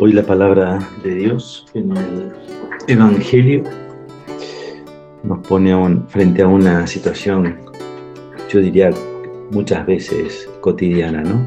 Hoy la palabra de Dios en el Evangelio nos pone frente a una situación, yo diría muchas veces cotidiana, ¿no?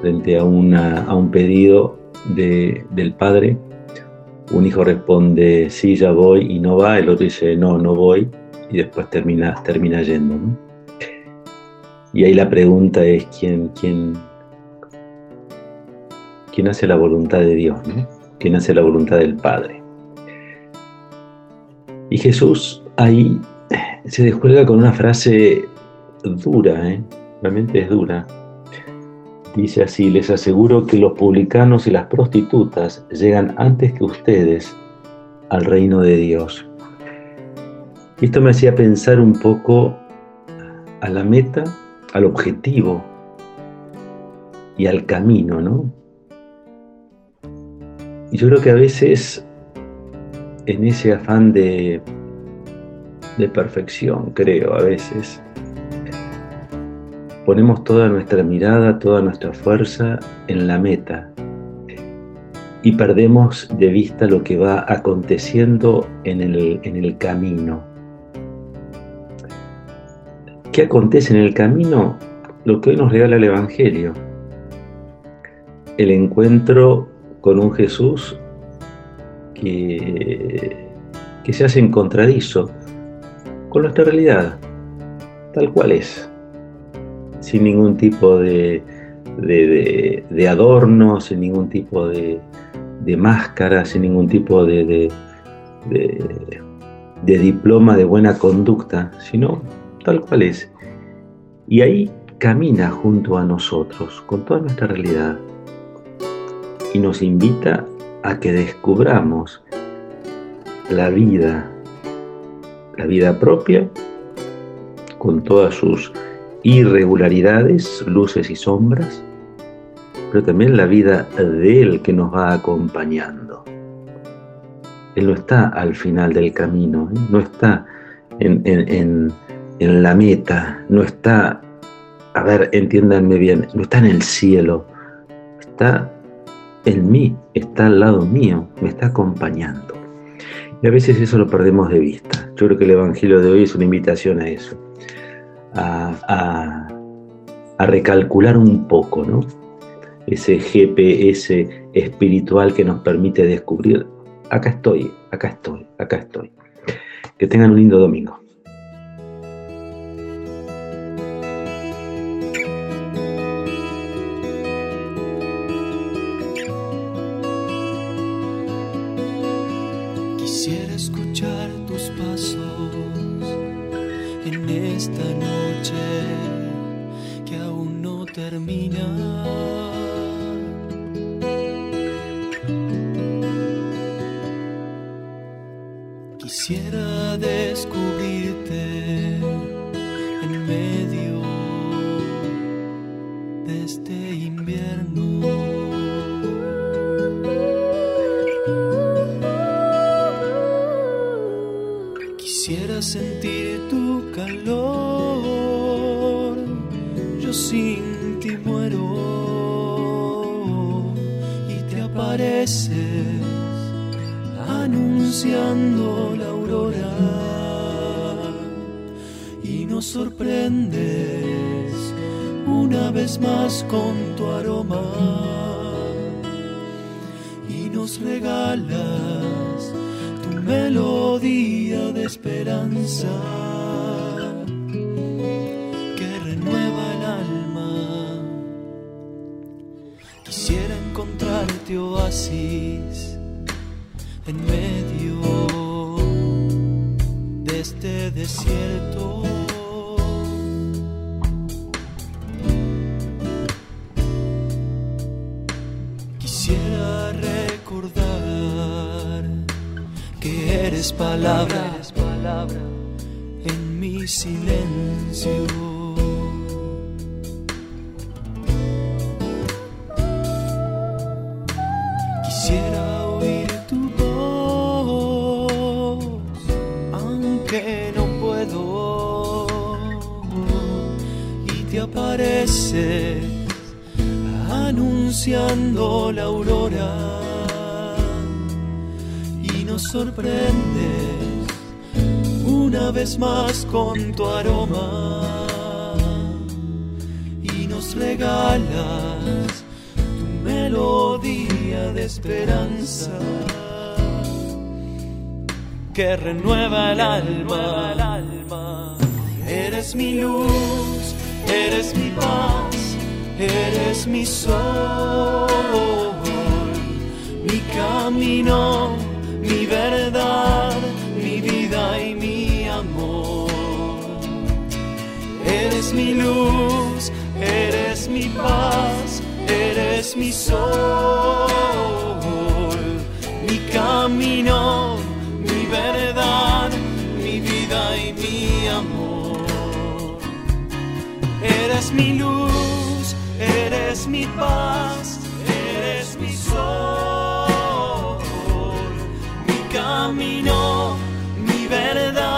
Frente a, a un pedido del padre, un hijo responde, sí, ya voy y no va, el otro dice, no, no voy, y después termina, termina yendo, ¿no? Y ahí la pregunta es, ¿quién, quién, ¿Quién hace la voluntad de Dios? ¿no? ¿Quién hace la voluntad del Padre? Y Jesús ahí se descuelga con una frase dura, ¿eh? realmente es dura. Dice así, les aseguro que los publicanos y las prostitutas llegan antes que ustedes al reino de Dios. Esto me hacía pensar un poco a la meta, al objetivo y al camino, ¿no? Y yo creo que a veces en ese afán de, de perfección, creo, a veces, ponemos toda nuestra mirada, toda nuestra fuerza en la meta y perdemos de vista lo que va aconteciendo en el, en el camino. ¿Qué acontece en el camino? Lo que hoy nos regala el Evangelio. El encuentro con un Jesús que, que se hace encontradizo con nuestra realidad, tal cual es, sin ningún tipo de, de, adorno, sin ningún tipo de, máscara, sin ningún tipo de, de diploma de buena conducta, sino tal cual es. Y ahí camina junto a nosotros, con toda nuestra realidad y nos invita a que descubramos la vida, la vida propia, con todas sus irregularidades, luces y sombras, pero también la vida de Él que nos va acompañando. Él no está al final del camino, ¿eh? no está en, en la meta, no está, a ver, entiéndanme bien, no está en el cielo, está en mí, está al lado mío, me está acompañando. Y a veces eso lo perdemos de vista. Yo creo que el Evangelio de hoy es una invitación a eso, a, recalcular un poco, ¿no? Ese GPS espiritual que nos permite descubrir, acá estoy, acá estoy, acá estoy. Que tengan un lindo domingo. Pasos en esta noche que aún no termina. Quisiera descubrirte sentir tu calor, yo sin ti muero y te apareces anunciando la aurora. Y nos sorprendes una vez más con tu aroma. Y nos regalas melodía de esperanza que renueva el alma. Quisiera encontrarte oasis en medio de este desierto. Eres palabra, en mi silencio. Quisiera oír tu voz, aunque no puedo, y te apareces anunciando la aurora nos sorprendes una vez más con tu aroma y nos regalas tu melodía de esperanza que renueva el alma. Eres mi luz, eres mi paz, eres mi sol, Eres mi luz, eres mi paz, eres mi sol, mi camino verdad, mi vida y mi amor. Eres mi luz, eres mi paz, eres mi sol, mi camino, mi verdad,